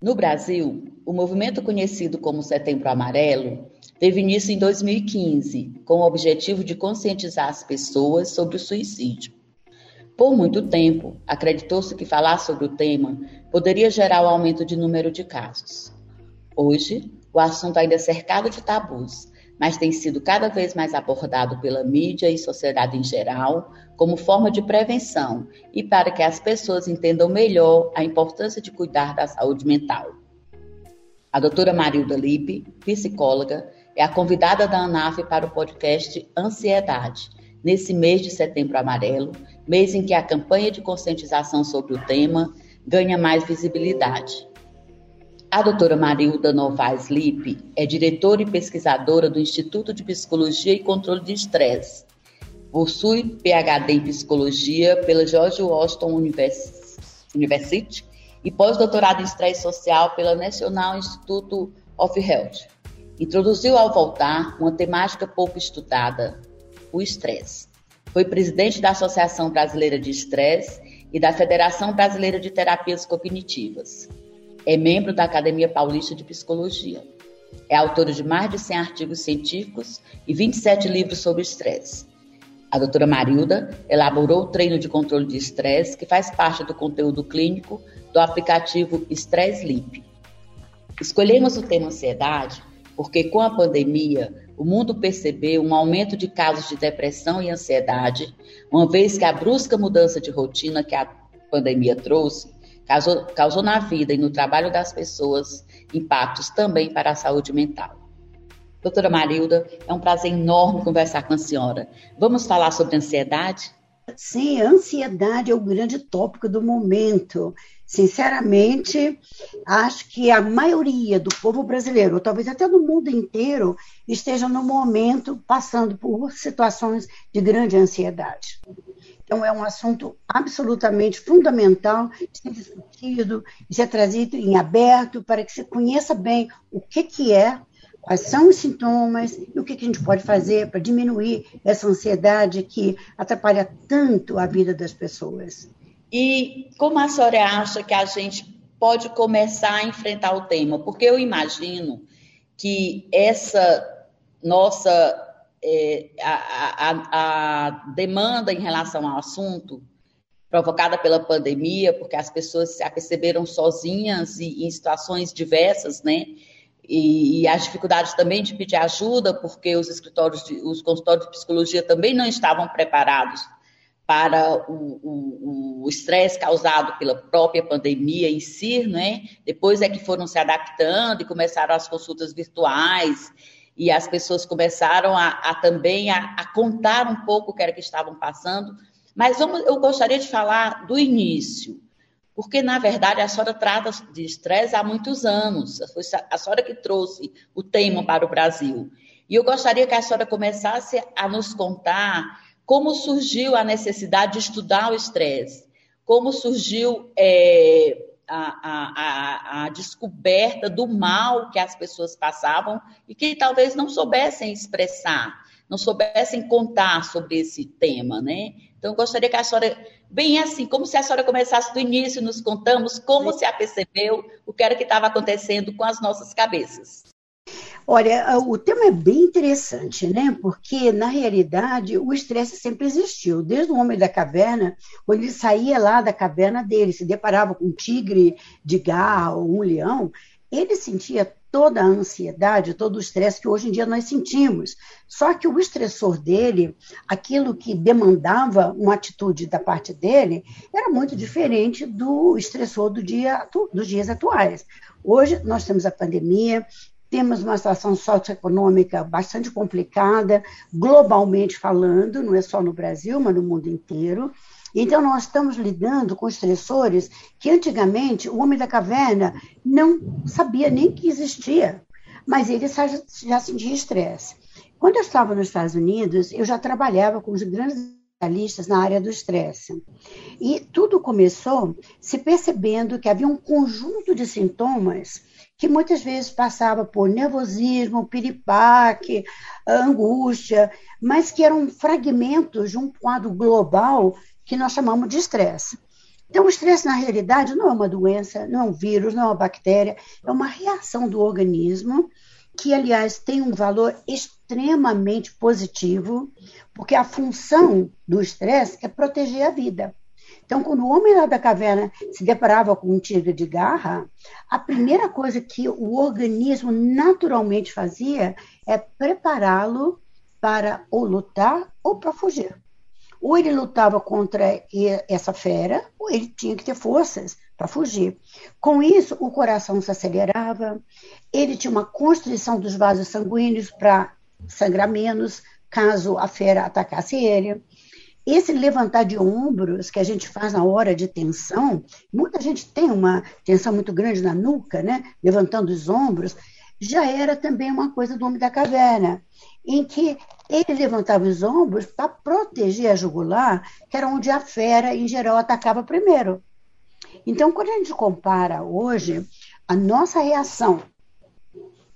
No Brasil, o movimento conhecido como Setembro Amarelo teve início em 2015, com o objetivo de conscientizar as pessoas sobre o suicídio. Por muito tempo, acreditou-se que falar sobre o tema poderia gerar o um aumento de número de casos. Hoje, o assunto ainda é cercado de tabus, mas tem sido cada vez mais abordado pela mídia e sociedade em geral como forma de prevenção e para que as pessoas entendam melhor a importância de cuidar da saúde mental. A doutora Marilda Lippe, psicóloga, é a convidada da ANAF para o podcast Ansiedade, nesse mês de setembro amarelo, mês em que a campanha de conscientização sobre o tema ganha mais visibilidade. A doutora Marilda Novaes Lippe é diretora e pesquisadora do Instituto de Psicologia e Controle de Estresse. Possui PhD em Psicologia pela George Washington University e pós-doutorado em Estresse Social pela National Institute of Health. Introduziu ao voltar uma temática pouco estudada, o estresse. Foi presidente da Associação Brasileira de Estresse e da Federação Brasileira de Terapias Cognitivas. É membro da Academia Paulista de Psicologia. É autora de mais de 100 artigos científicos e 27 livros sobre estresse. A doutora Marilda elaborou o treino de controle de estresse, que faz parte do conteúdo clínico do aplicativo Stress Limp. Escolhemos o tema ansiedade porque com a pandemia o mundo percebeu um aumento de casos de depressão e ansiedade, uma vez que a brusca mudança de rotina que a pandemia trouxe causou, causou na vida e no trabalho das pessoas impactos também para a saúde mental. Doutora Marilda, é um prazer enorme conversar com a senhora. Vamos falar sobre ansiedade? Sim, ansiedade é o grande tópico do momento. Sinceramente, acho que a maioria do povo brasileiro, ou talvez até do mundo inteiro, esteja no momento passando por situações de grande ansiedade. Então, é um assunto absolutamente fundamental de ser discutido, de ser trazido em aberto, para que se conheça bem o que, que é, quais são os sintomas e o que, que a gente pode fazer para diminuir essa ansiedade que atrapalha tanto a vida das pessoas. E como a senhora acha que a gente pode começar a enfrentar o tema? Porque eu imagino que essa nossa é, a, a, a, demanda em relação ao assunto, provocada pela pandemia, porque as pessoas se aperceberam sozinhas e em situações diversas, né? E, e as dificuldades também de pedir ajuda, porque os escritórios, de, os consultórios de psicologia também não estavam preparados para o estresse causado pela própria pandemia em si, né? Depois é que foram se adaptando e começaram as consultas virtuais e as pessoas começaram a, a também a, a, contar um pouco o que era que estavam passando. Mas vamos, eu gostaria de falar do início, porque, na verdade, a senhora trata de estresse há muitos anos. Foi a senhora que trouxe o tema para o Brasil. E eu gostaria que a senhora começasse a nos contar como surgiu a necessidade de estudar o estresse, como surgiu é, a, a, a, descoberta do mal que as pessoas passavam e que talvez não soubessem expressar, não soubessem contar sobre esse tema, né? Então, eu gostaria que a senhora, bem assim, como se a senhora começasse do início, nos contamos como Sim. se apercebeu o que era que estava acontecendo com as nossas cabeças. Olha, o tema é bem interessante, né? Porque, na realidade, o estresse sempre existiu. Desde o homem da caverna, quando ele saía lá da caverna dele, se deparava com um tigre de garra ou um leão, ele sentia toda a ansiedade, todo o estresse que hoje em dia nós sentimos. Só que o estressor dele, aquilo que demandava uma atitude da parte dele, era muito diferente do estressor do dia, dos dias atuais. Hoje nós temos a pandemia, temos uma situação socioeconômica bastante complicada, globalmente falando, não é só no Brasil, mas no mundo inteiro. Então, nós estamos lidando com estressores que antigamente o homem da caverna não sabia nem que existia, mas ele já sentia estresse. Quando eu estava nos Estados Unidos, eu já trabalhava com os grandes especialistas na área do estresse. E tudo começou se percebendo que havia um conjunto de sintomas que muitas vezes passava por nervosismo, piripaque, angústia, mas que eram fragmentos de um quadro global que nós chamamos de estresse. Então, o estresse, na realidade, não é uma doença, não é um vírus, não é uma bactéria, é uma reação do organismo que, aliás, tem um valor extremamente positivo, porque a função do estresse é proteger a vida. Então, quando o homem lá da caverna se deparava com um tigre de garra, a primeira coisa que o organismo naturalmente fazia é prepará-lo para ou lutar ou para fugir. Ou ele lutava contra essa fera, ou ele tinha que ter forças para fugir. Com isso, o coração se acelerava, ele tinha uma constrição dos vasos sanguíneos para sangrar menos, caso a fera atacasse ele. Esse levantar de ombros que a gente faz na hora de tensão, muita gente tem uma tensão muito grande na nuca, né? levantando os ombros, já era também uma coisa do homem da caverna, em que ele levantava os ombros para proteger a jugular, que era onde a fera, em geral, atacava primeiro. Então, quando a gente compara hoje a nossa reação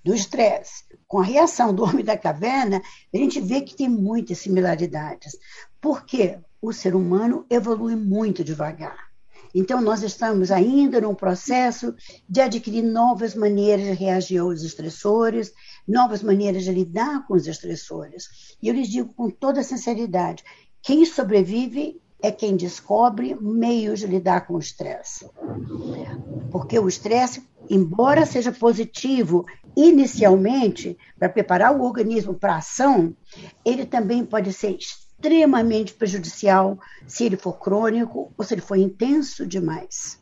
do estresse com a reação do homem da caverna, a gente vê que tem muitas similaridades. Porque o ser humano evolui muito devagar. Então, nós estamos ainda num processo de adquirir novas maneiras de reagir aos estressores, novas maneiras de lidar com os estressores. E eu lhes digo com toda sinceridade: quem sobrevive é quem descobre meios de lidar com o estresse. Porque o estresse, embora seja positivo inicialmente para preparar o organismo para a ação, ele também pode ser extremamente prejudicial se ele for crônico ou se ele for intenso demais.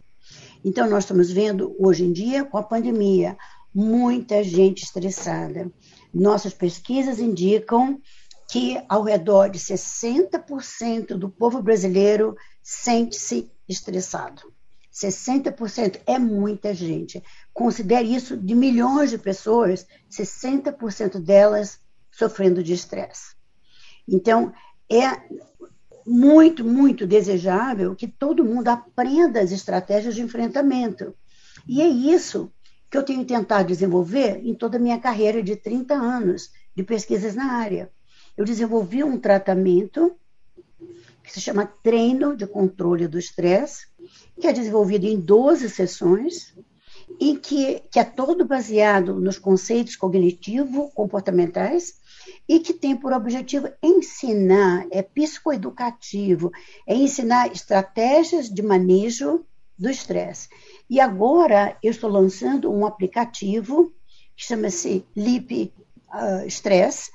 Então, nós estamos vendo hoje em dia, com a pandemia, muita gente estressada. Nossas pesquisas indicam que ao redor de 60% do povo brasileiro sente-se estressado. 60% é muita gente. Considere isso de milhões de pessoas, 60% delas sofrendo de estresse. Então, é muito, muito desejável que todo mundo aprenda as estratégias de enfrentamento. E é isso que eu tenho tentado desenvolver em toda a minha carreira de 30 anos de pesquisas na área. Eu desenvolvi um tratamento que se chama Treino de Controle do Estresse, que é desenvolvido em 12 sessões, e que, que é todo baseado nos conceitos cognitivo-comportamentais e que tem por objetivo ensinar, é psicoeducativo, é ensinar estratégias de manejo do estresse. E agora eu estou lançando um aplicativo que chama-se Lip uh, Stress,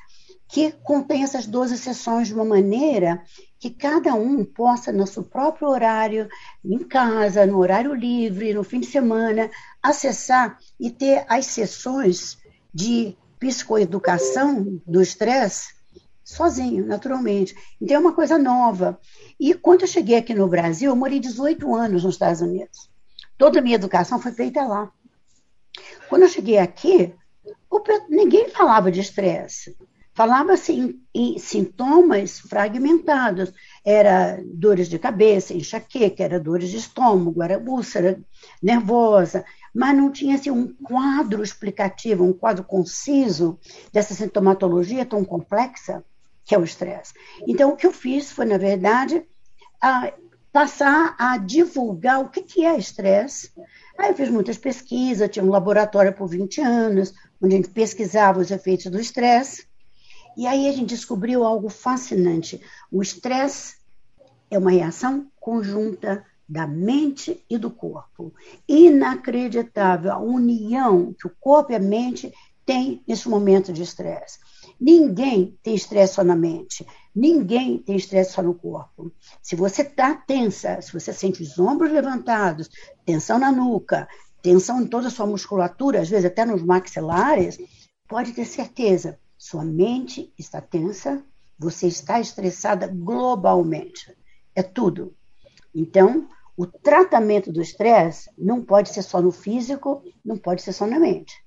que contém essas 12 sessões de uma maneira que cada um possa, no seu próprio horário, em casa, no horário livre, no fim de semana, acessar e ter as sessões de psicoeducação do estresse sozinho, naturalmente. Então é uma coisa nova. E quando eu cheguei aqui no Brasil, eu morei 18 anos nos Estados Unidos. Toda a minha educação foi feita lá. Quando eu cheguei aqui, ninguém falava de estresse. Falava-se em, em, sintomas fragmentados. Era dores de cabeça, enxaqueca, era dores de estômago, era úlcera nervosa, mas não tinha assim, um quadro explicativo, um quadro conciso dessa sintomatologia tão complexa que é o estresse. Então, o que eu fiz foi, na verdade, a passar a divulgar o que, que é estresse. Aí eu fiz muitas pesquisas, tinha um laboratório por 20 anos, onde a gente pesquisava os efeitos do estresse. E aí a gente descobriu algo fascinante. O estresse é uma reação conjunta da mente e do corpo. Inacreditável a união que o corpo e a mente têm nesse momento de estresse. Ninguém tem estresse só na mente, ninguém tem estresse só no corpo. Se você está tensa, se você sente os ombros levantados, tensão na nuca, tensão em toda a sua musculatura, às vezes até nos maxilares, pode ter certeza, sua mente está tensa, você está estressada globalmente. É tudo. Então, o tratamento do estresse não pode ser só no físico, não pode ser só na mente.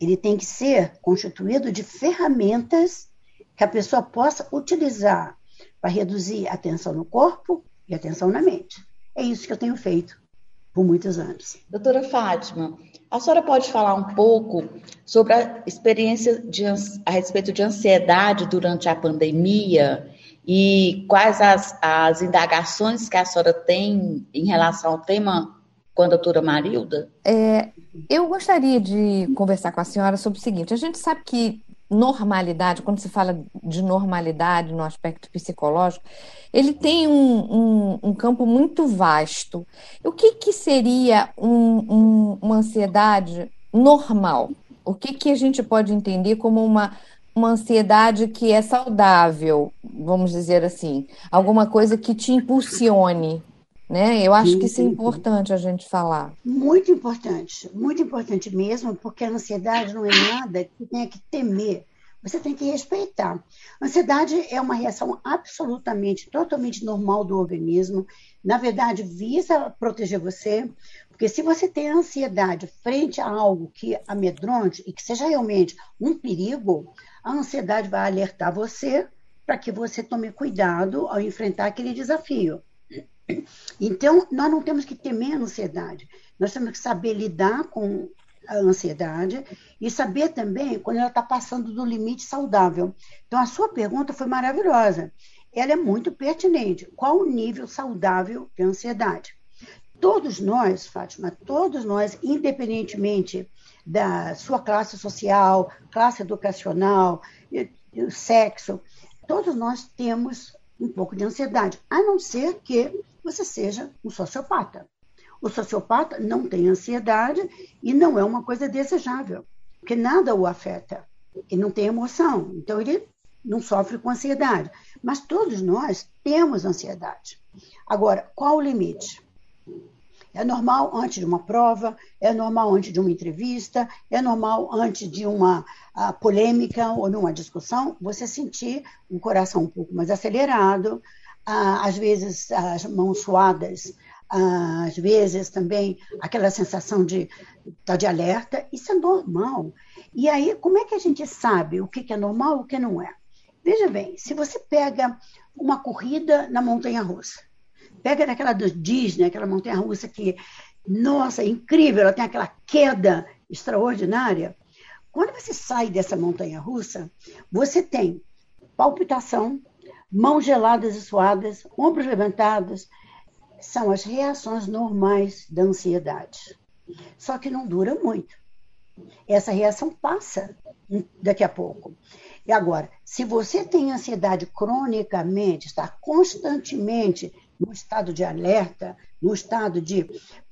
Ele tem que ser constituído de ferramentas que a pessoa possa utilizar para reduzir a tensão no corpo e a tensão na mente. É isso que eu tenho feito por muitos anos. Doutora Fátima, a senhora pode falar um pouco sobre a experiência de, a respeito de ansiedade durante a pandemia E quais as, as indagações que a senhora tem em relação ao tema com a doutora Marilda? É, eu gostaria de conversar com a senhora sobre o seguinte: a gente sabe que normalidade, quando se fala de normalidade no aspecto psicológico, ele tem um, um, um campo muito vasto. O que, que seria um, uma ansiedade normal? O que, que a gente pode entender como uma, uma ansiedade que é saudável, vamos dizer assim? Alguma coisa que te impulsione, né? Eu acho que isso é importante a gente falar. Muito importante, muito importante mesmo, porque a ansiedade não é nada que tenha que temer. Você tem que respeitar. ansiedade é uma reação absolutamente, totalmente normal do organismo. Na verdade, visa proteger você, porque se você tem ansiedade frente a algo que amedronte e que seja realmente um perigo, a ansiedade vai alertar você para que você tome cuidado ao enfrentar aquele desafio. Então, nós não temos que temer a ansiedade, nós temos que saber lidar com a ansiedade e saber também quando ela está passando do limite saudável. Então, a sua pergunta foi maravilhosa. Ela é muito pertinente. Qual o nível saudável de ansiedade? Todos nós, Fátima, todos nós, independentemente da sua classe social, classe educacional, sexo, todos nós temos um pouco de ansiedade, a não ser que você seja um sociopata. O sociopata não tem ansiedade e não é uma coisa desejável, porque nada o afeta. Ele não tem emoção, então ele não sofre com ansiedade. Mas todos nós temos ansiedade. Agora, qual o limite? É normal antes de uma prova, é normal antes de uma entrevista, é normal antes de uma polêmica ou numa discussão, você sentir um coração um pouco mais acelerado, às vezes as mãos suadas, às vezes também aquela sensação de estar tá de alerta, isso é normal. E aí, como é que a gente sabe o que é normal e o que não é? Veja bem, se você pega uma corrida na montanha russa, pega naquela do Disney, aquela montanha russa que, nossa, é incrível, ela tem aquela queda extraordinária. Quando você sai dessa montanha russa, você tem palpitação, mãos geladas e suadas, ombros levantados, são as reações normais da ansiedade. Só que não dura muito. Essa reação passa daqui a pouco. E agora, se você tem ansiedade cronicamente, está constantemente no estado de alerta, no estado de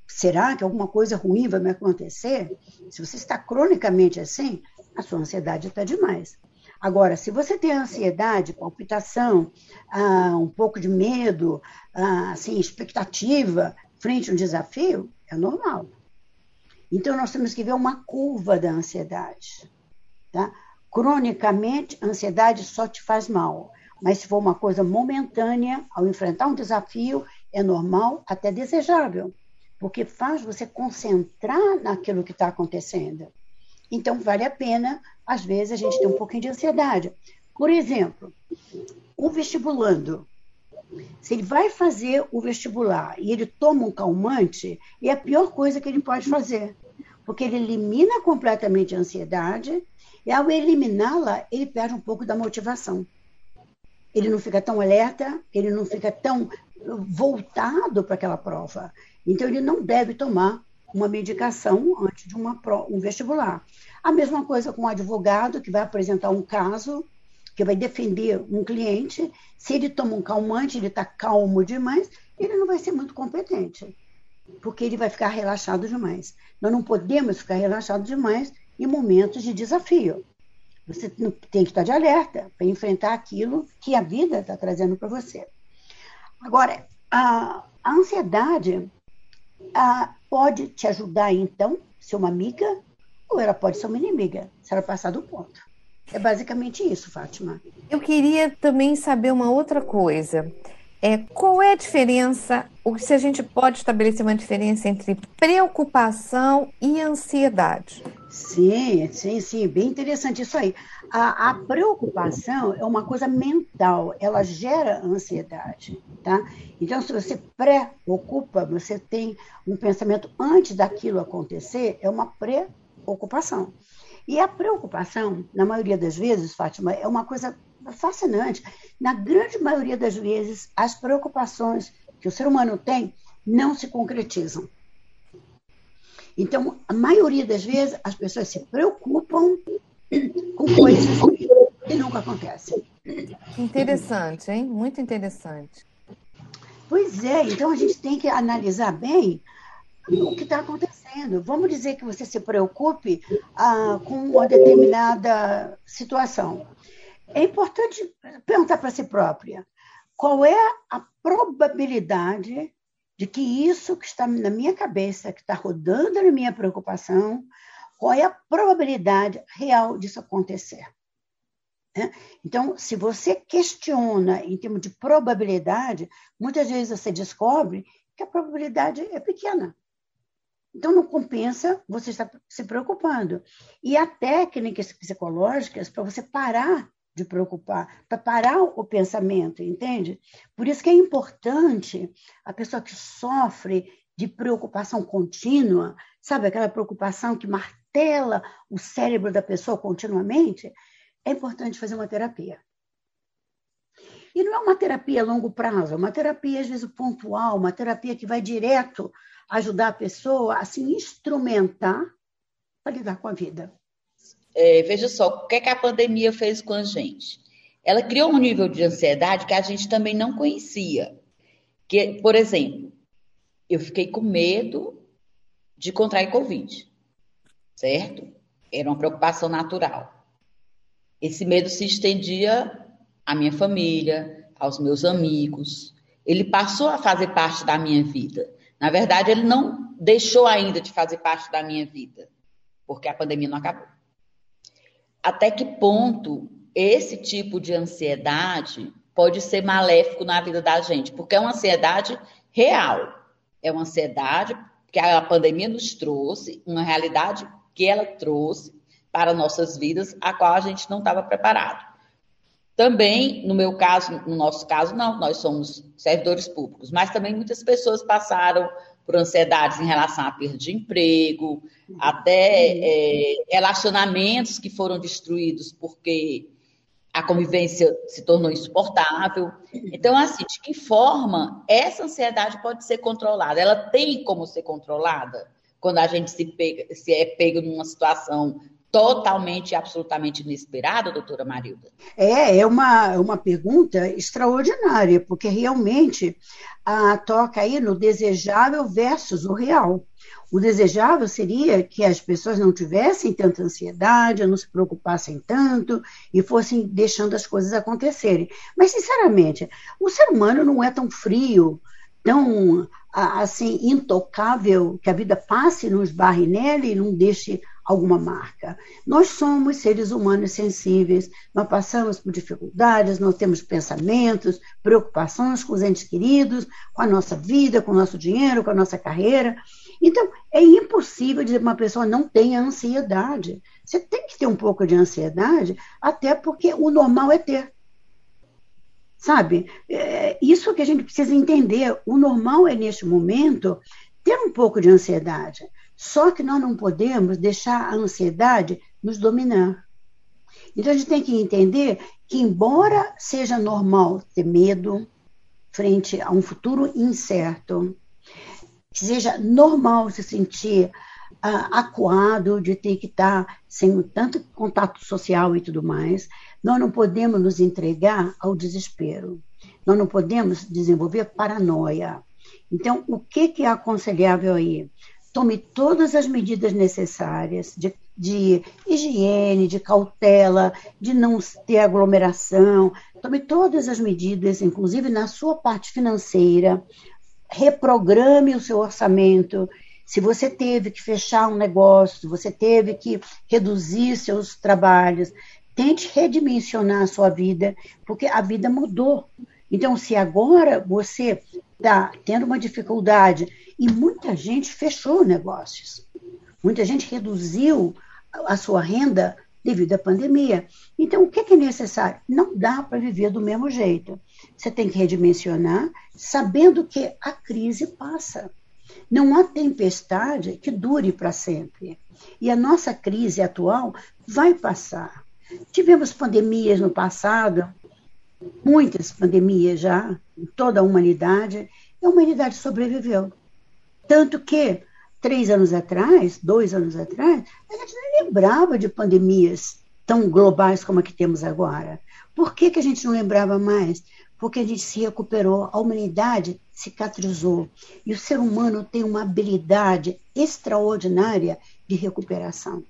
será que alguma coisa ruim vai me acontecer? Se você está cronicamente assim, a sua ansiedade está demais. Agora, se você tem ansiedade, palpitação, ah, um pouco de medo, ah, assim, expectativa frente a um desafio, é normal. Então, nós temos que ver uma curva da ansiedade. Tá? Cronicamente, a ansiedade só te faz mal. Mas se for uma coisa momentânea, ao enfrentar um desafio, é normal, até desejável, porque faz você concentrar naquilo que está acontecendo. Então, vale a pena, às vezes, a gente ter um pouquinho de ansiedade. Por exemplo, o vestibulando. Se ele vai fazer o vestibular e ele toma um calmante, é a pior coisa que ele pode fazer, porque ele elimina completamente a ansiedade e, ao eliminá-la, ele perde um pouco da motivação. Ele não fica tão alerta, ele não fica tão voltado para aquela prova. Então, ele não deve tomar uma medicação antes de uma, um vestibular. A mesma coisa com o advogado que vai apresentar um caso, que vai defender um cliente. Se ele toma um calmante, ele está calmo demais, ele não vai ser muito competente, porque ele vai ficar relaxado demais. Nós não podemos ficar relaxados demais em momentos de desafio. Você tem que estar de alerta para enfrentar aquilo que a vida está trazendo para você. Agora, a, a ansiedade a, pode te ajudar, então, ser uma amiga, ou ela pode ser uma inimiga, se ela passar do ponto. É basicamente isso, Fátima. Eu queria também saber uma outra coisa. É, qual é a diferença, ou se a gente pode estabelecer uma diferença entre preocupação e ansiedade? Sim, sim, sim, bem interessante isso aí. A, a, preocupação é uma coisa mental, ela gera ansiedade, tá? Então, se você preocupa, você tem um pensamento antes daquilo acontecer, é uma preocupação. E a preocupação, na maioria das vezes, Fátima, é uma coisa fascinante. na grande maioria das vezes, as preocupações que o ser humano tem não se concretizam. Então, a maioria das vezes, as pessoas se preocupam com coisas que nunca acontecem. Interessante, hein? Muito interessante. Pois é, então a gente tem que analisar bem o que está acontecendo. Vamos dizer que você se preocupe ah, com uma determinada situação. É importante perguntar para si própria qual é a probabilidade de que isso que está na minha cabeça, que está rodando na minha preocupação, qual é a probabilidade real disso acontecer. Né? Então, se você questiona em termos de probabilidade, muitas vezes você descobre que a probabilidade é pequena. Então, não compensa você estar se preocupando. E há técnicas psicológicas para você parar de preocupar, para parar o pensamento, entende? Por isso que é importante a pessoa que sofre de preocupação contínua, sabe aquela preocupação que martela o cérebro da pessoa continuamente, é importante fazer uma terapia. E não é uma terapia a longo prazo, é uma terapia, às vezes, pontual, uma terapia que vai direto ajudar a pessoa a se instrumentar para lidar com a vida é, veja só, o que, é que a pandemia fez com a gente? Ela criou um nível de ansiedade que a gente também não conhecia. Que, por exemplo, eu fiquei com medo de contrair Covid, certo? Era uma preocupação natural. Esse medo se estendia à minha família, aos meus amigos. Ele passou a fazer parte da minha vida. Na verdade, ele não deixou ainda de fazer parte da minha vida, porque a pandemia não acabou até que ponto esse tipo de ansiedade pode ser maléfico na vida da gente, porque é uma ansiedade real, é uma ansiedade que a pandemia nos trouxe, uma realidade que ela trouxe para nossas vidas, a qual a gente não estava preparado. Também, no meu caso, no nosso caso, não, nós somos servidores públicos, mas também muitas pessoas passaram por ansiedades em relação à perda de emprego, até é, relacionamentos que foram destruídos porque a convivência se tornou insuportável. Então, assim, de que forma essa ansiedade pode ser controlada? Ela tem como ser controlada quando a gente se, pega, se é pego numa situação totalmente e absolutamente inesperada, doutora Marilda? É, é uma, uma pergunta extraordinária, porque realmente a, toca aí no desejável versus o real. O desejável seria que as pessoas não tivessem tanta ansiedade, não se preocupassem tanto e fossem deixando as coisas acontecerem. Mas, sinceramente, o ser humano não é tão frio, tão assim intocável que a vida passe, nos barre nele e não deixe alguma marca. Nós somos seres humanos sensíveis, nós passamos por dificuldades, nós temos pensamentos, preocupações com os entes queridos, com a nossa vida, com o nosso dinheiro, com a nossa carreira. Então, é impossível dizer que uma pessoa não tenha ansiedade. Você tem que ter um pouco de ansiedade, até porque o normal é ter. Sabe? É isso que a gente precisa entender. O normal é, neste momento, ter um pouco de ansiedade. Só que nós não podemos deixar a ansiedade nos dominar. Então a gente tem que entender que, embora seja normal ter medo frente a um futuro incerto, seja normal se sentir uh, acuado, de ter que estar sem tanto contato social e tudo mais, nós não podemos nos entregar ao desespero. Nós não podemos desenvolver paranoia. Então, o que, que é aconselhável aí? Tome todas as medidas necessárias de, de higiene, de cautela, de não ter aglomeração, tome todas as medidas, inclusive na sua parte financeira, reprograme o seu orçamento. Se você teve que fechar um negócio, você teve que reduzir seus trabalhos, tente redimensionar a sua vida, porque a vida mudou. Então, se agora você está tendo uma dificuldade e muita gente fechou negócios. Muita gente reduziu a sua renda devido à pandemia. Então, o que é necessário? Não dá para viver do mesmo jeito. Você tem que redimensionar, sabendo que a crise passa. Não há tempestade que dure para sempre. E a nossa crise atual vai passar. Tivemos pandemias no passado, muitas pandemias já, em toda a humanidade, e a humanidade sobreviveu. Tanto que, três anos atrás, dois anos atrás, a gente não lembrava de pandemias tão globais como a que temos agora. Por que, que a gente não lembrava mais? Porque a gente se recuperou, a humanidade cicatrizou. E o ser humano tem uma habilidade extraordinária de recuperação,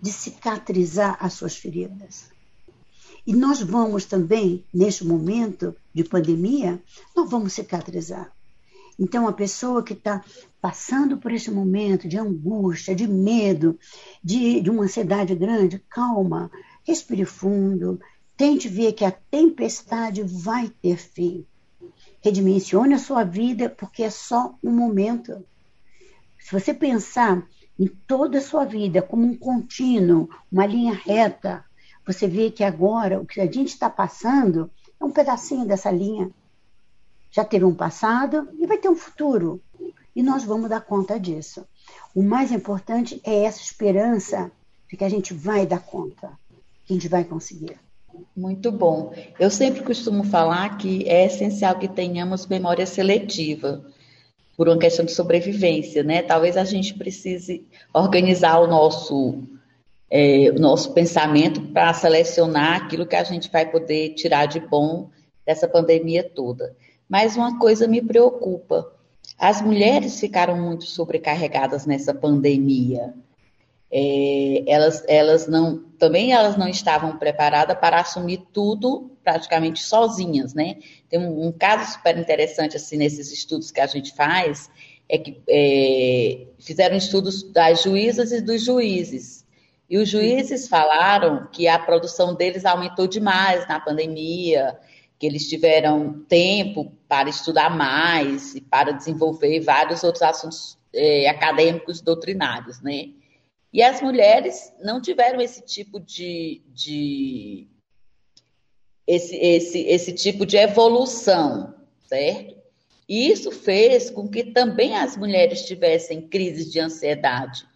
de cicatrizar as suas feridas. E nós vamos também, neste momento de pandemia, nós vamos cicatrizar. Então, a pessoa que está passando por esse momento de angústia, de medo, de, de uma ansiedade grande, calma, respire fundo, tente ver que a tempestade vai ter fim. Redimensione a sua vida, porque é só um momento. Se você pensar em toda a sua vida como um contínuo, uma linha reta, você vê que agora o que a gente está passando é um pedacinho dessa linha já teve um passado e vai ter um futuro. E nós vamos dar conta disso. O mais importante é essa esperança de que a gente vai dar conta, que a gente vai conseguir. Muito bom. Eu sempre costumo falar que é essencial que tenhamos memória seletiva, por uma questão de sobrevivência, né? Talvez a gente precise organizar o nosso, é, o nosso pensamento para selecionar aquilo que a gente vai poder tirar de bom dessa pandemia toda. Mas uma coisa me preocupa: as mulheres ficaram muito sobrecarregadas nessa pandemia. É, elas, elas não, também elas não estavam preparadas para assumir tudo praticamente sozinhas, né? Tem um, um caso super interessante assim nesses estudos que a gente faz é que é, fizeram estudos das juízas e dos juízes. E os juízes falaram que a produção deles aumentou demais na pandemia, que eles tiveram tempo para estudar mais e para desenvolver vários outros assuntos é, acadêmicos doutrinários, né? E as mulheres não tiveram esse tipo de, de esse, esse, esse tipo de evolução, certo? E isso fez com que também as mulheres tivessem crises de ansiedade.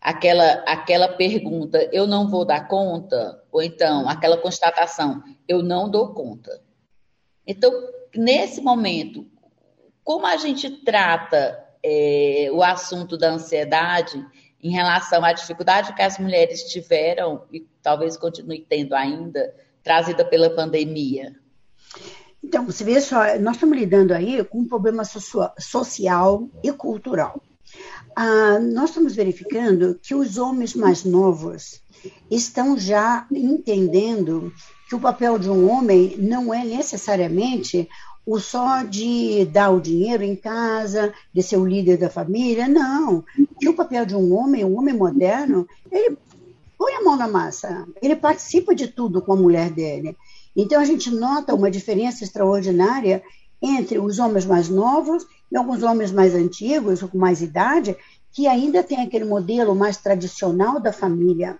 Aquela, aquela pergunta, eu não vou dar conta, ou então aquela constatação, eu não dou conta. Então, nesse momento, como a gente trata é, o assunto da ansiedade em relação à dificuldade que as mulheres tiveram e talvez continue tendo ainda, trazida pela pandemia? Então, você vê só, nós estamos lidando aí com um problema social e cultural. Ah, nós estamos verificando que os homens mais novos estão já entendendo que o papel de um homem não é necessariamente o só de dar o dinheiro em casa, de ser o líder da família, não. Que o papel de um homem, um homem moderno, ele põe a mão na massa, ele participa de tudo com a mulher dele. Então a gente nota uma diferença extraordinária entre os homens mais novos e alguns homens mais antigos, com mais idade, que ainda tem aquele modelo mais tradicional da família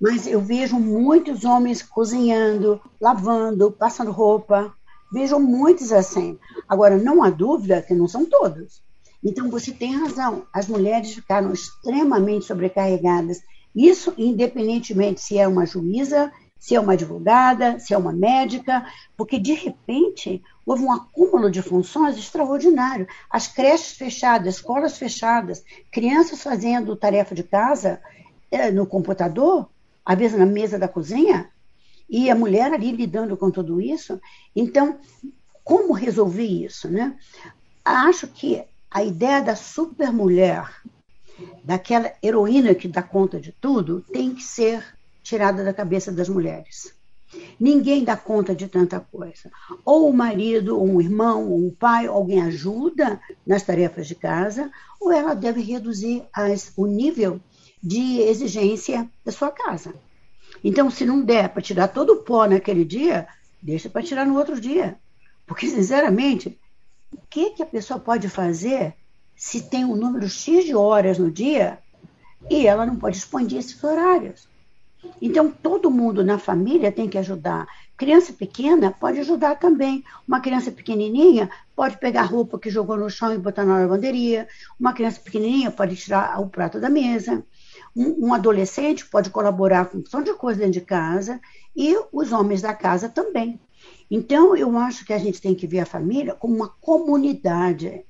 mas eu vejo muitos homens cozinhando, lavando, passando roupa. Vejo muitos assim. Agora, não há dúvida que não são todos. Então, você tem razão. As mulheres ficaram extremamente sobrecarregadas. Isso, independentemente se é uma juíza, se é uma advogada, se é uma médica, porque de repente houve um acúmulo de funções extraordinário. As creches fechadas, escolas fechadas, crianças fazendo tarefa de casa é, no computador, às vezes na mesa da cozinha, e a mulher ali lidando com tudo isso. Então, como resolver isso, né? Acho que a ideia da supermulher, daquela heroína que dá conta de tudo, tem que ser tirada da cabeça das mulheres. Ninguém dá conta de tanta coisa. Ou o marido, ou um irmão, ou um pai, alguém ajuda nas tarefas de casa, ou ela deve reduzir as, o nível de exigência da sua casa. Então, se não der para tirar todo o pó naquele dia, deixa para tirar no outro dia. Porque, sinceramente, o que, que a pessoa pode fazer se tem um número X de horas no dia e ela não pode expandir esses horários? Então, todo mundo na família tem que ajudar. Criança pequena pode ajudar também. Uma criança pequenininha pode pegar a roupa que jogou no chão e botar na lavanderia. Uma criança pequenininha pode tirar o prato da mesa. Um, um adolescente pode colaborar com um de coisa dentro de casa e os homens da casa também. Então, eu acho que a gente tem que ver a família como uma comunidade,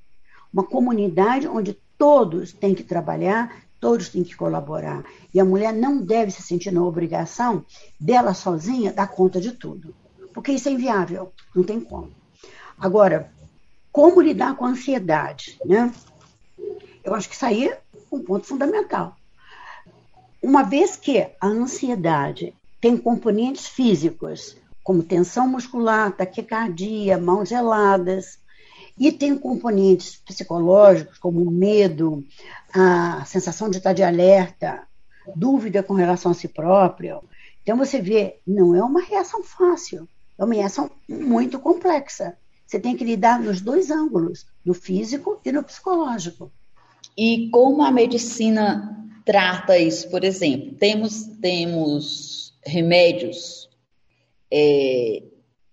uma comunidade onde todos têm que trabalhar, todos têm que colaborar. E a mulher não deve se sentir na obrigação dela sozinha dar conta de tudo, porque isso é inviável, não tem como. Agora, como lidar com a ansiedade, né? Eu acho que isso aí é um ponto fundamental. Uma vez que a ansiedade tem componentes físicos, como tensão muscular, taquicardia, mãos geladas, e tem componentes psicológicos, como medo, a sensação de estar de alerta, dúvida com relação a si próprio. Então você vê, não é uma reação fácil, é uma reação muito complexa. Você tem que lidar nos dois ângulos, no físico e no psicológico. E como a medicina trata isso? Por exemplo, temos, temos remédios é,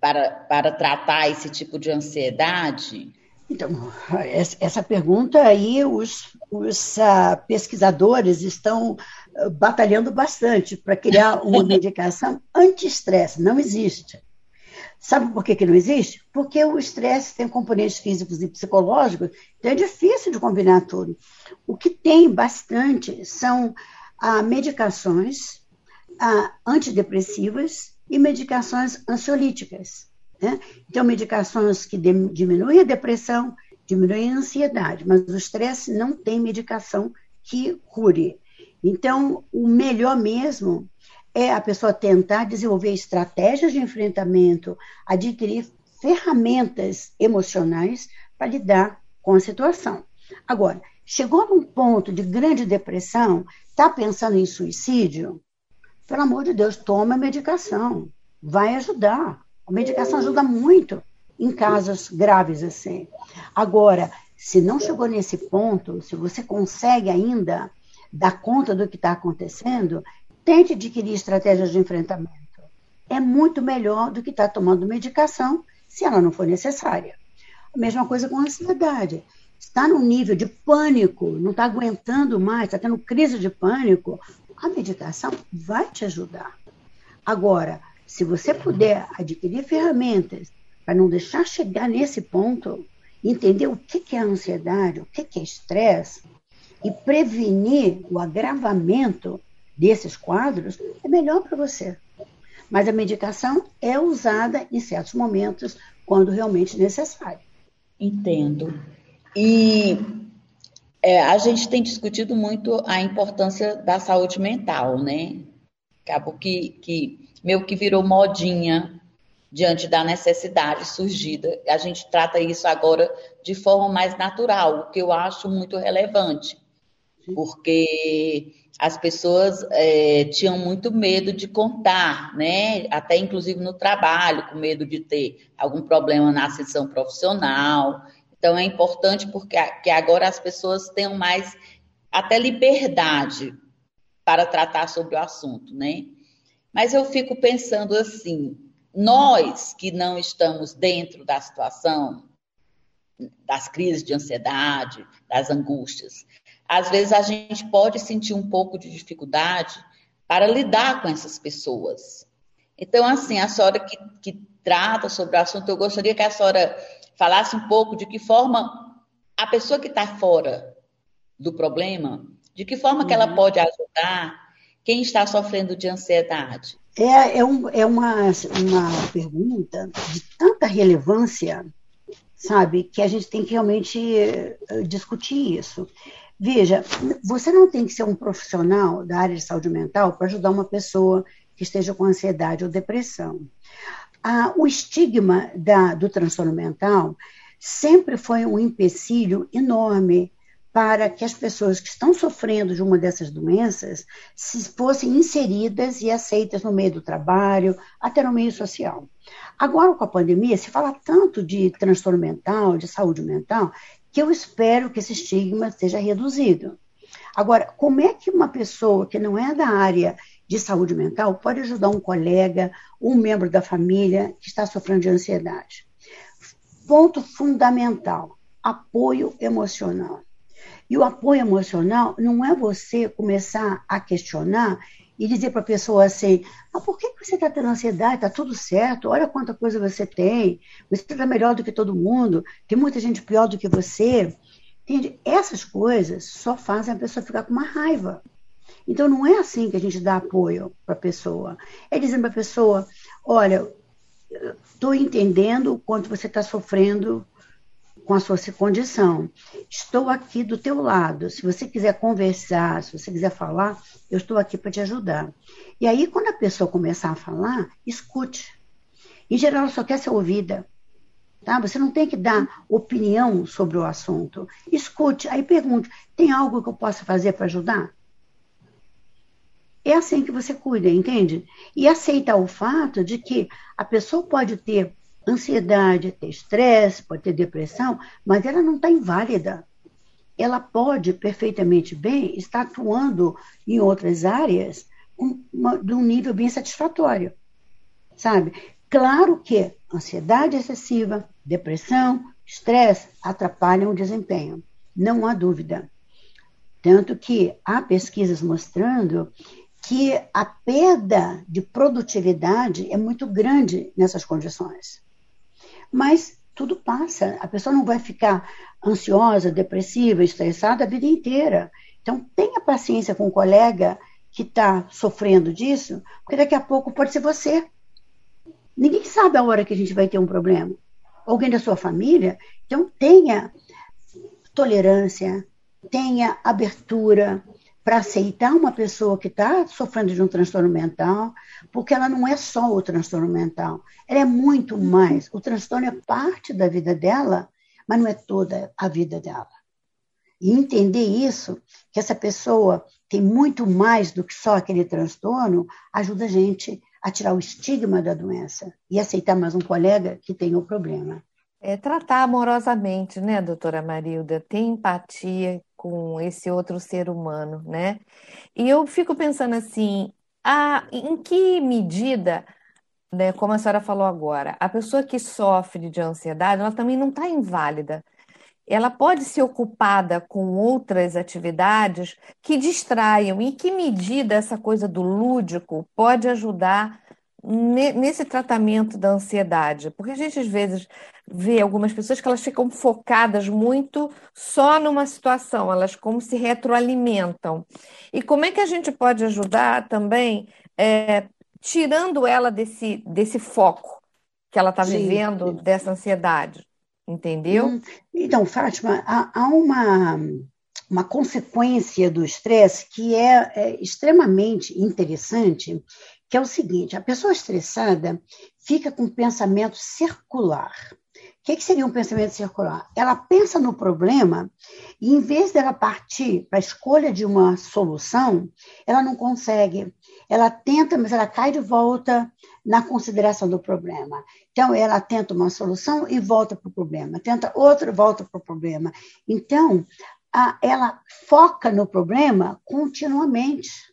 para, para tratar esse tipo de ansiedade? Então, essa pergunta aí, os, os uh, pesquisadores estão uh, batalhando bastante para criar uma medicação anti-estresse. Não existe. Sabe por que, que não existe? Porque o estresse tem componentes físicos e psicológicos, então é difícil de combinar tudo. O que tem bastante são ah, medicações ah, antidepressivas e medicações ansiolíticas. Né? Então, medicações que diminuem a depressão, diminuem a ansiedade, mas o estresse não tem medicação que cure. Então, o melhor mesmo é a pessoa tentar desenvolver estratégias de enfrentamento, adquirir ferramentas emocionais para lidar com a situação. Agora, chegou num ponto de grande depressão, está pensando em suicídio? Pelo amor de Deus, toma a medicação. Vai ajudar. A medicação ajuda muito em casos graves assim. Agora, se não chegou nesse ponto, se você consegue ainda dar conta do que está acontecendo, tente adquirir estratégias de enfrentamento. É muito melhor do que estar tá tomando medicação se ela não for necessária. A mesma coisa com a ansiedade. Está num nível de pânico, não está aguentando mais, está tendo crise de pânico, a medicação vai te ajudar. Agora, se você puder adquirir ferramentas para não deixar chegar nesse ponto, entender o que é ansiedade, o que é estresse, e prevenir o agravamento desses quadros, é melhor para você. Mas a medicação é usada em certos momentos, quando realmente necessário. Entendo. E é, a gente tem discutido muito a importância da saúde mental, né? Acabou que, que meio que virou modinha diante da necessidade surgida. A gente trata isso agora de forma mais natural, o que eu acho muito relevante, porque as pessoas é, tinham muito medo de contar, né? Até inclusive no trabalho, com medo de ter algum problema na ascensão profissional. Então é importante porque que agora as pessoas tenham mais até liberdade para tratar sobre o assunto, né? Mas eu fico pensando assim, nós que não estamos dentro da situação das crises de ansiedade, das angústias, às vezes a gente pode sentir um pouco de dificuldade para lidar com essas pessoas. Então, assim, a senhora que, que trata sobre o assunto, eu gostaria que a senhora falasse um pouco de que forma a pessoa que está fora do problema, de que forma uhum. que ela uhum. pode ajudar quem está sofrendo de ansiedade. É, é, um, é uma, uma pergunta de tanta relevância, sabe, que a gente tem que realmente eh, discutir isso. Veja, você não tem que ser um profissional da área de saúde mental para ajudar uma pessoa que esteja com ansiedade ou depressão. Ah, o estigma da, do transtorno mental sempre foi um empecilho enorme para que as pessoas que estão sofrendo de uma dessas doenças se fossem inseridas e aceitas no meio do trabalho, até no meio social. Agora, com a pandemia, se fala tanto de transtorno mental, de saúde mental, que eu espero que esse estigma seja reduzido. Agora, como é que uma pessoa que não é da área de saúde mental pode ajudar um colega, um membro da família que está sofrendo de ansiedade? Ponto fundamental: apoio emocional. E o apoio emocional não é você começar a questionar e dizer para a pessoa assim: ah, por que você está tendo ansiedade? Está tudo certo, olha quanta coisa você tem, você está melhor do que todo mundo, tem muita gente pior do que você. Entende? Essas coisas só fazem a pessoa ficar com uma raiva. Então, não é assim que a gente dá apoio para a pessoa. É dizendo para a pessoa: olha, estou entendendo o quanto você está sofrendo com a sua condição. Estou aqui do teu lado. Se você quiser conversar, se você quiser falar, eu estou aqui para te ajudar. E aí, quando a pessoa começar a falar, escute. Em geral, ela só quer ser ouvida. Tá? Você não tem que dar opinião sobre o assunto. Escute, aí pergunte: tem algo que eu possa fazer para ajudar? É assim que você cuida, entende? E aceitar o fato de que a pessoa pode ter ansiedade, ter estresse, pode ter depressão, mas ela não está inválida. Ela pode perfeitamente bem estar atuando em outras áreas uma, de um nível bem satisfatório, sabe? Claro que ansiedade excessiva, depressão, estresse atrapalham o desempenho, não há dúvida. Tanto que há pesquisas mostrando que a perda de produtividade é muito grande nessas condições. Mas tudo passa, a pessoa não vai ficar ansiosa, depressiva, estressada a vida inteira. Então, tenha paciência com o colega que está sofrendo disso, porque daqui a pouco pode ser você. Ninguém sabe a hora que a gente vai ter um problema. Alguém da sua família. Então, tenha tolerância, tenha abertura, para aceitar uma pessoa que está sofrendo de um transtorno mental, porque ela não é só o transtorno mental, ela é muito mais. O transtorno é parte da vida dela, mas não é toda a vida dela. E entender isso, que essa pessoa tem muito mais do que só aquele transtorno, ajuda a gente a tirar o estigma da doença e aceitar mais um colega que tem o problema. É tratar amorosamente, né, doutora Marilda? Ter empatia com esse outro ser humano, né? E eu fico pensando assim, a, em que medida, né, como a senhora falou agora, a pessoa que sofre de ansiedade, ela também não está inválida. Ela pode ser ocupada com outras atividades que distraiam. Em que medida essa coisa do lúdico pode ajudar nesse tratamento da ansiedade? Porque a gente às vezes vê algumas pessoas que elas ficam focadas muito só numa situação, elas como se retroalimentam. E como é que a gente pode ajudar também, é, tirando ela desse, desse foco que ela está vivendo, dessa ansiedade? Entendeu? Hum, então, Fátima, há, há uma, uma consequência do estresse que é, é extremamente interessante que é o seguinte: a pessoa estressada fica com pensamento circular. O que, que, seria um pensamento circular? Ela pensa no problema e, em vez dela partir para a escolha de uma solução, ela não consegue. Ela tenta, mas ela cai de volta na consideração do problema. Então, ela tenta uma solução e volta para o problema, tenta outra, volta para o problema. Então, a, ela foca no problema continuamente.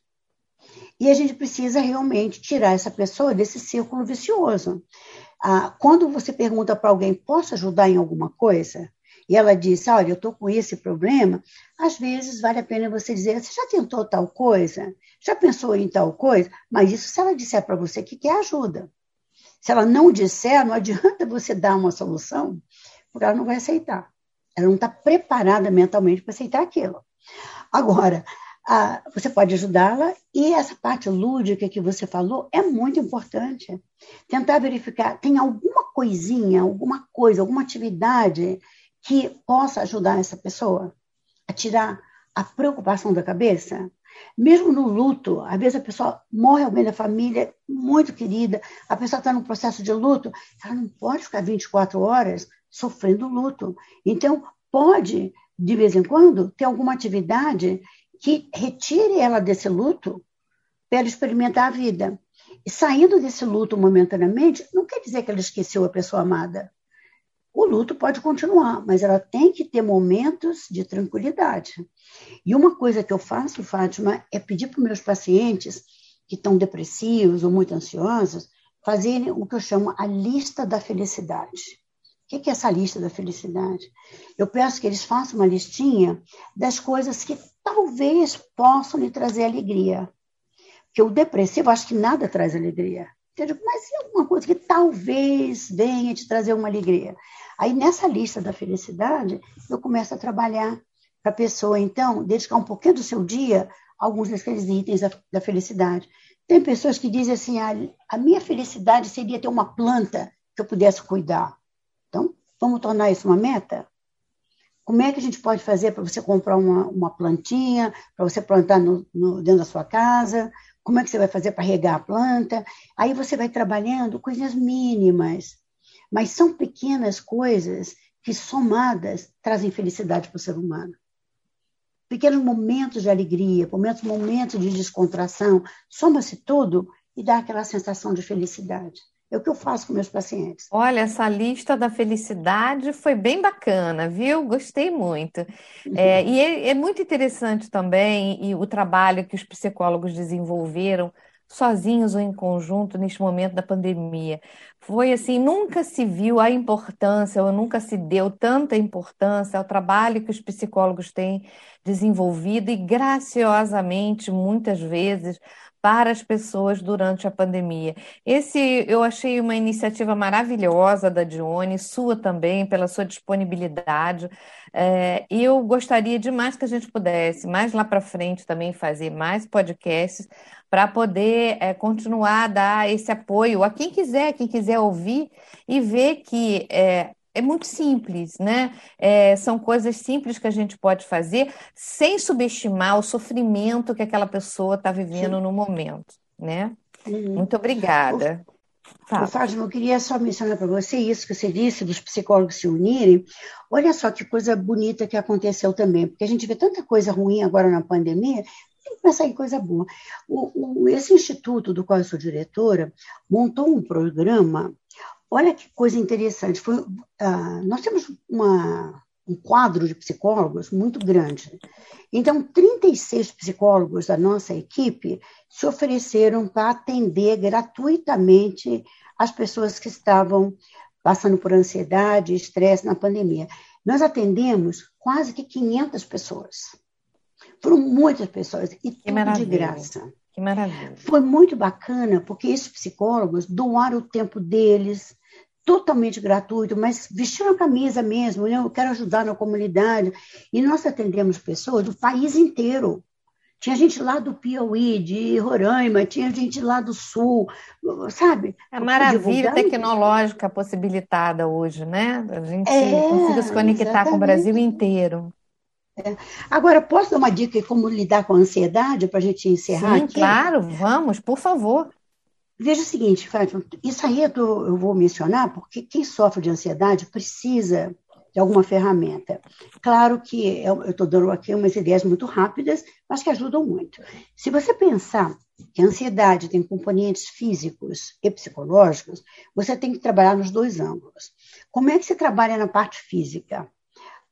E a gente precisa realmente tirar essa pessoa desse círculo vicioso. Ah, quando você pergunta para alguém, posso ajudar em alguma coisa? E ela diz, olha, eu estou com esse problema, às vezes vale a pena você dizer, você já tentou tal coisa? Já pensou em tal coisa? Mas isso se ela disser para você que quer ajuda. Se ela não disser, não adianta você dar uma solução, porque ela não vai aceitar. Ela não está preparada mentalmente para aceitar aquilo. Agora, ah, você pode ajudá-la e essa parte lúdica que você falou é muito importante. Tentar verificar, tem alguma coisinha, alguma coisa, alguma atividade que possa ajudar essa pessoa a tirar a preocupação da cabeça? Mesmo no luto, às vezes a pessoa morre alguém da família muito querida, a pessoa está num processo de luto, ela não pode ficar 24 horas sofrendo luto. Então, pode, de vez em quando, ter alguma atividade que retire ela desse luto para ela experimentar a vida. E saindo desse luto momentaneamente, não quer dizer que ela esqueceu a pessoa amada. O luto pode continuar, mas ela tem que ter momentos de tranquilidade. E uma coisa que eu faço, Fátima, é pedir para meus pacientes que estão depressivos ou muito ansiosos fazerem o que eu chamo a lista da felicidade. O que é essa lista da felicidade? Eu peço que eles façam uma listinha das coisas que talvez possam lhe trazer alegria. Porque o depressivo, acho que nada traz alegria. Mas é alguma coisa que talvez venha te trazer uma alegria. Aí, nessa lista da felicidade, eu começo a trabalhar para a pessoa, então, dedicar um pouquinho do seu dia a alguns daqueles itens da, da felicidade. Tem pessoas que dizem assim: ah, a minha felicidade seria ter uma planta que eu pudesse cuidar. Então, vamos tornar isso uma meta? Como é que a gente pode fazer para você comprar uma, uma plantinha, para você plantar no, no, dentro da sua casa? Como é que você vai fazer para regar a planta? Aí você vai trabalhando coisas mínimas, mas são pequenas coisas que, somadas, trazem felicidade para o ser humano. Pequenos momentos de alegria, momentos, momentos de descontração, soma-se tudo e dá aquela sensação de felicidade. É o que eu faço com meus pacientes. Olha, essa lista da felicidade foi bem bacana, viu? Gostei muito. É, e é, é, muito interessante também e o trabalho que os psicólogos desenvolveram sozinhos ou em conjunto neste momento da pandemia. Foi assim, nunca se viu a importância, ou nunca se deu tanta importância ao trabalho que os psicólogos têm desenvolvido e graciosamente, muitas vezes, para as pessoas durante a pandemia. Esse eu achei uma iniciativa maravilhosa da Dione, sua também, pela sua disponibilidade. É, eu gostaria demais que a gente pudesse, mais lá para frente, também fazer mais podcasts para poder é, continuar a dar esse apoio a quem quiser, quem quiser ouvir e ver que é, é muito simples, né? É, são coisas simples que a gente pode fazer sem subestimar o sofrimento que aquela pessoa está vivendo Sim. no momento, né? Uhum. Muito obrigada. Tá. Fátima, eu queria só mencionar para você isso que você disse, dos psicólogos se unirem. Olha só que coisa bonita que aconteceu também, porque a gente vê tanta coisa ruim agora na pandemia, tem que pensar em coisa boa. O, o, esse instituto do qual eu sou diretora montou um programa Olha que coisa interessante. Foi, uh, nós temos uma, um quadro de psicólogos muito grande. Então, 36 psicólogos da nossa equipe se ofereceram para atender gratuitamente as pessoas que estavam passando por ansiedade e estresse na pandemia. Nós atendemos quase que 500 pessoas. Foram muitas pessoas e que tudo maravilha. de graça. Que maravilha. Foi muito bacana, porque esses psicólogos doaram o tempo deles, totalmente gratuito, mas vestiram a camisa mesmo, né? eu quero ajudar na comunidade. E nós atendemos pessoas do país inteiro. Tinha gente lá do Piauí, de Roraima, tinha gente lá do Sul, sabe? É maravilha tecnológica possibilitada hoje, né? A gente é, se conectar exatamente. com o Brasil inteiro. É. Agora, posso dar uma dica de como lidar com a ansiedade para a gente encerrar Sim, aqui? claro, vamos, por favor. Veja o seguinte, Fátima, isso aí eu, tô, eu vou mencionar porque quem sofre de ansiedade precisa de alguma ferramenta. Claro que eu estou dando aqui umas ideias muito rápidas, mas que ajudam muito. Se você pensar que a ansiedade tem componentes físicos e psicológicos, você tem que trabalhar nos dois ângulos. Como é que você trabalha na parte física?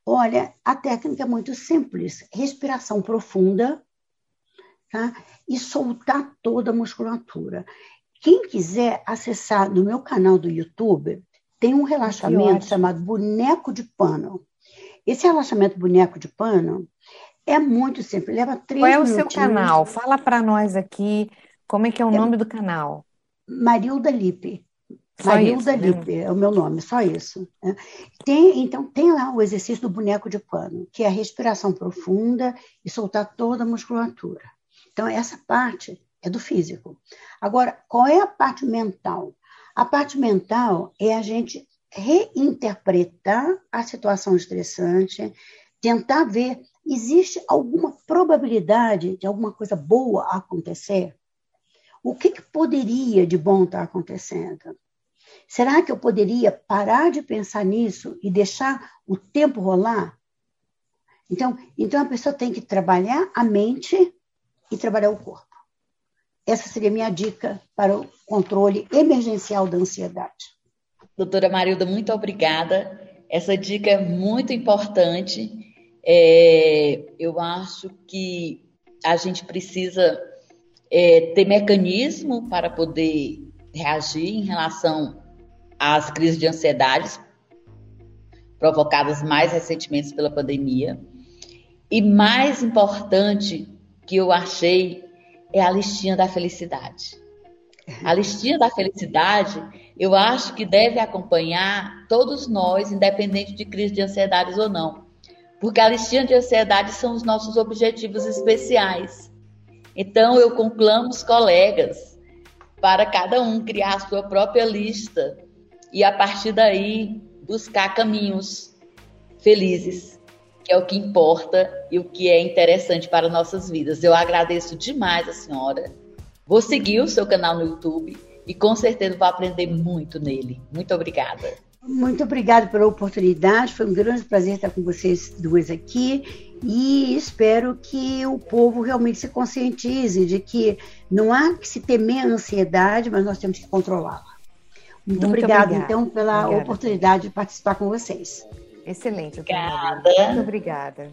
Olha, a técnica é muito simples: respiração profunda tá? e soltar toda a musculatura. Quem quiser acessar no meu canal do YouTube, tem um relaxamento chamado boneco de pano. Esse relaxamento boneco de pano é muito simples, leva três Qual é o seu canal? Fala para nós aqui como é que é o é nome do canal. Marilda Lipe. Só Marilda isso, né? Lipe é o meu nome, só isso. Né? Tem, então, tem lá o exercício do boneco de pano, que é a respiração profunda e soltar toda a musculatura. Então, essa parte é do físico. Agora, qual é a parte mental? A parte mental é a gente reinterpretar a situação estressante, tentar ver existe alguma probabilidade de alguma coisa boa acontecer? O que, que poderia de bom estar acontecendo? Será que eu poderia parar de pensar nisso e deixar o tempo rolar? Então, então a pessoa tem que trabalhar a mente e trabalhar o corpo. Essa seria a minha dica para o controle emergencial da ansiedade. Doutora Marilda, muito obrigada. Essa dica é muito importante. É, eu acho que a gente precisa é, ter mecanismo para poder reagir em relação às crises de ansiedade, provocadas mais recentemente pela pandemia. E mais importante que eu achei é a listinha da felicidade. A listinha da felicidade, eu acho que deve acompanhar todos nós, independente de crise de ansiedade ou não. Porque a listinha de ansiedade são os nossos objetivos especiais. Então, eu conclamo os colegas para cada um criar a sua própria lista e, a partir daí, buscar caminhos felizes, que é o que importa e o que é interessante para nossas vidas. Eu agradeço demais a senhora Vou seguir o seu canal no YouTube e com certeza vou aprender muito nele. Muito obrigada. Muito obrigada pela oportunidade. Foi um grande prazer estar com vocês duas aqui e espero que o povo realmente se conscientize de que não há que se temer a ansiedade, mas nós temos que controlá-la. Muito, Muito obrigada, obrigada, então, pela obrigada. oportunidade de participar com vocês. Excelente. Obrigada. Muito obrigada.